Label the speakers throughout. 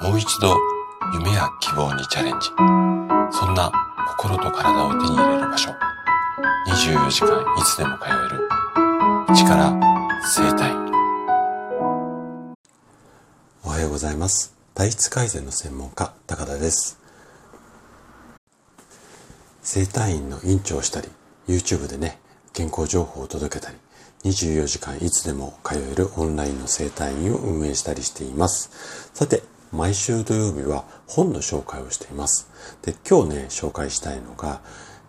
Speaker 1: もう一度夢や希望にチャレンジ。そんな心と体を手に入れる場所。24時間いつでも通える。力生体。
Speaker 2: おはようございます。体質改善の専門家、高田です。生体院の院長をしたり、YouTube でね、健康情報を届けたり、24時間いつでも通えるオンラインの生体院を運営したりしています。さて、毎週土曜日は本の紹介をしています。で、今日ね、紹介したいのが、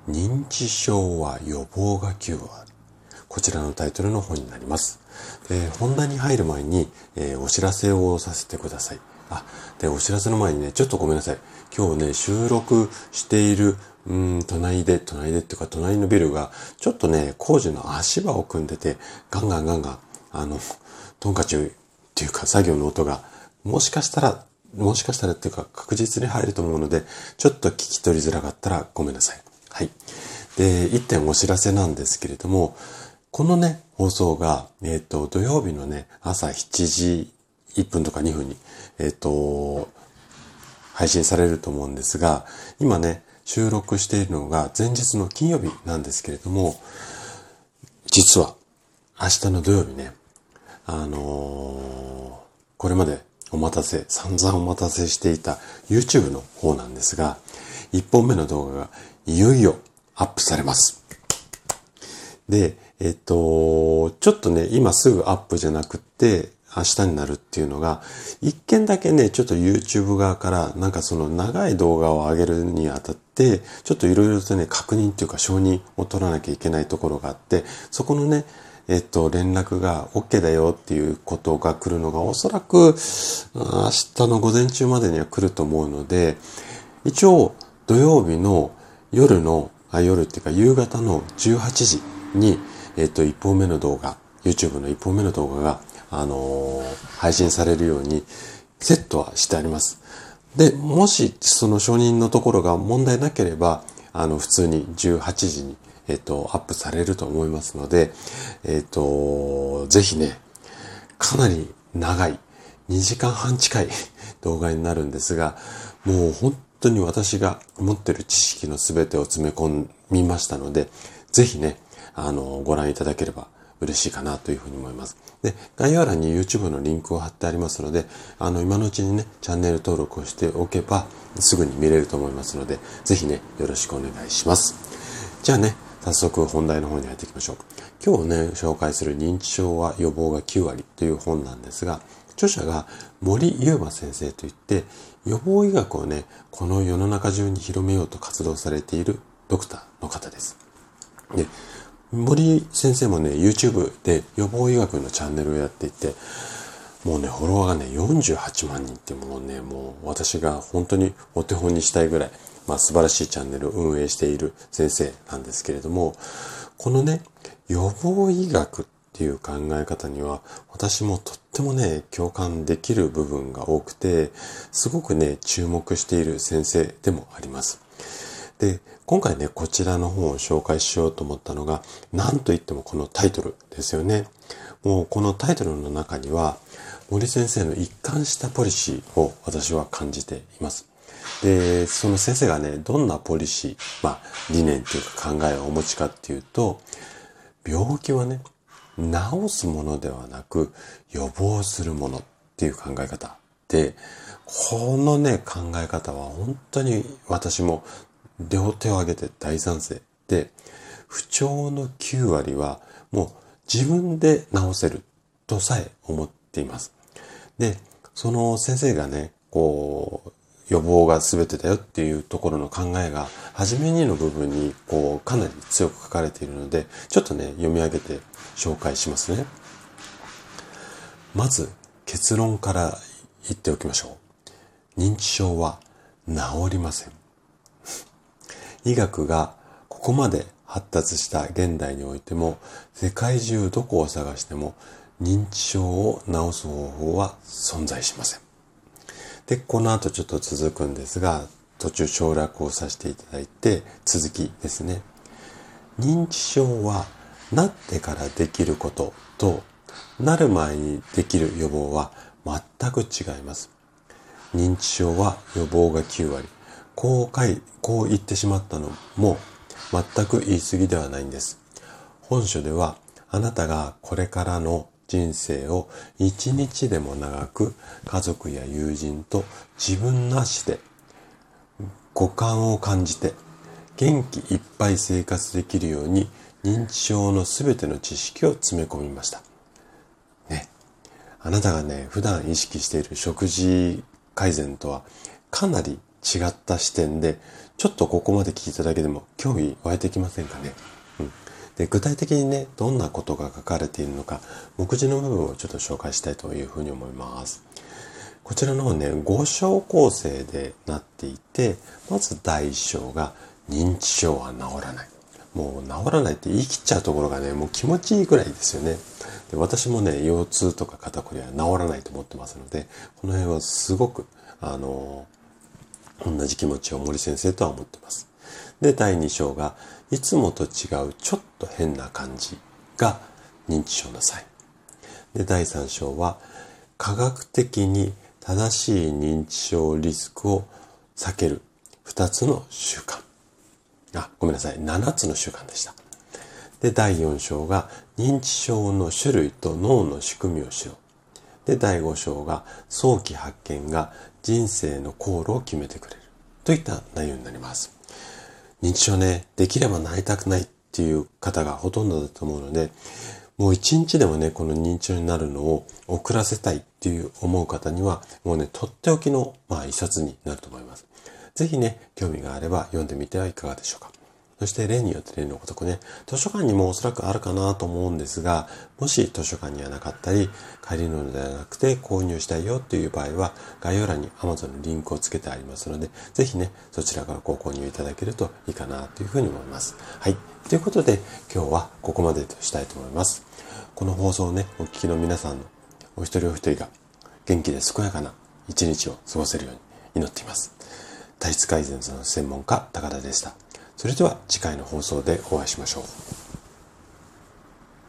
Speaker 2: 認知症は予防が9割。こちらのタイトルの本になります。で、本題に入る前に、えー、お知らせをさせてください。あ、で、お知らせの前にね、ちょっとごめんなさい。今日ね、収録している、うん、隣で、隣でっていうか、隣のビルが、ちょっとね、工事の足場を組んでて、ガンガンガンガン、あの、トンカチっていうか、作業の音が、もしかしたらもしかしたらっていうか確実に入ると思うので、ちょっと聞き取りづらかったらごめんなさい。はい。で、一点お知らせなんですけれども、このね、放送が、えっ、ー、と、土曜日のね、朝7時1分とか2分に、えっ、ー、と、配信されると思うんですが、今ね、収録しているのが前日の金曜日なんですけれども、実は明日の土曜日ね、あのー、これまでお待たせ、散々お待たせしていた YouTube の方なんですが、1本目の動画がいよいよアップされます。で、えっと、ちょっとね、今すぐアップじゃなくって、明日になるっていうのが、一件だけね、ちょっと YouTube 側から、なんかその長い動画を上げるにあたって、ちょっといろいろとね、確認っていうか承認を取らなきゃいけないところがあって、そこのね、えっと、連絡が OK だよっていうことが来るのがおそらく明日の午前中までには来ると思うので、一応土曜日の夜の、あ、夜っていうか夕方の18時に、えっと、一本目の動画、YouTube の一本目の動画が、あのー、配信されるようにセットはしてあります。で、もしその承認のところが問題なければ、あの、普通に18時にえっ、と、アップされると思いますので、えっ、と、ぜひね、かなり長い、2時間半近い 動画になるんですが、もう本当に私が持ってる知識の全てを詰め込みましたので、ぜひね、あの、ご覧いただければ嬉しいかなというふうに思います。で、概要欄に YouTube のリンクを貼ってありますので、あの、今のうちにね、チャンネル登録をしておけば、すぐに見れると思いますので、ぜひね、よろしくお願いします。じゃあね、早速本題の方に入っていきましょう。今日ね、紹介する認知症は予防が9割という本なんですが、著者が森優馬先生といって、予防医学をね、この世の中中に広めようと活動されているドクターの方です。で、森先生もね、YouTube で予防医学のチャンネルをやっていて、もうね、フォロワーがね、48万人っていうね、もう私が本当にお手本にしたいぐらい、まあ、素晴らしいチャンネルを運営している先生なんですけれども、このね、予防医学っていう考え方には、私もとってもね、共感できる部分が多くて、すごくね、注目している先生でもあります。で、今回ね、こちらの本を紹介しようと思ったのが、なんといってもこのタイトルですよね。もうこのタイトルの中には、森先生の一貫したポリシーを私は感じています。で、その先生がね、どんなポリシー、まあ、理念っていうか考えをお持ちかっていうと、病気はね、治すものではなく、予防するものっていう考え方で、このね、考え方は本当に私も両手を挙げて大賛成で、不調の9割はもう自分で治せるとさえ思っています。で、その先生がね、こう、予防が全てだよっていうところの考えが、初めにの部分に、こう、かなり強く書かれているので、ちょっとね、読み上げて紹介しますね。まず、結論から言っておきましょう。認知症は治りません。医学がここまで発達した現代においても、世界中どこを探しても、認知症を治す方法は存在しません。で、この後ちょっと続くんですが、途中省略をさせていただいて、続きですね。認知症は、なってからできることと、なる前にできる予防は全く違います。認知症は予防が9割。こう書い、こう言ってしまったのも全く言い過ぎではないんです。本書ではあなたがこれからの人生を一日でも長く家族や友人と自分なしで五感を感じて元気いっぱい生活できるように認知症のすべての知識を詰め込みました。ね。あなたがね、普段意識している食事改善とはかなり違った視点で、ちょっとここまで聞いただけでも興味湧いてきませんかね？で、具体的にね、どんなことが書かれているのか、目次の部分をちょっと紹介したいというふうに思います。こちらの方ね、5章構成でなっていて、まず第1章が認知症は治らない。もう治らないって言い切っちゃうところがね、もう気持ちいいぐらいですよね。で私もね、腰痛とか肩こりは治らないと思ってますので、この辺はすごく、あの、同じ気持ちを森先生とは思ってます。で、第2章が、いつもと違うちょっと変な感じが認知症の際。で、第3章は、科学的に正しい認知症リスクを避ける2つの習慣。あ、ごめんなさい。7つの習慣でした。で、第4章が認知症の種類と脳の仕組みを知ろう。で、第5章が早期発見が人生の航路を決めてくれる。といった内容になります。認知症ね、できればなりたくないっていう方がほとんどだと思うので、もう一日でもね、この認知症になるのを遅らせたいっていう思う方には、もうね、とっておきの、まあ、一冊になると思います。ぜひね、興味があれば読んでみてはいかがでしょうか。そして例によって例のごとくね、図書館にもおそらくあるかなと思うんですが、もし図書館にはなかったり、借りるのではなくて購入したいよっていう場合は、概要欄に Amazon のリンクをつけてありますので、ぜひね、そちらからご購入いただけるといいかなというふうに思います。はい。ということで、今日はここまでとしたいと思います。この放送をね、お聞きの皆さんのお一人お一人が元気で健やかな一日を過ごせるように祈っています。体質改善の専門家、高田でした。それでは次回の放送でお会いしましょう。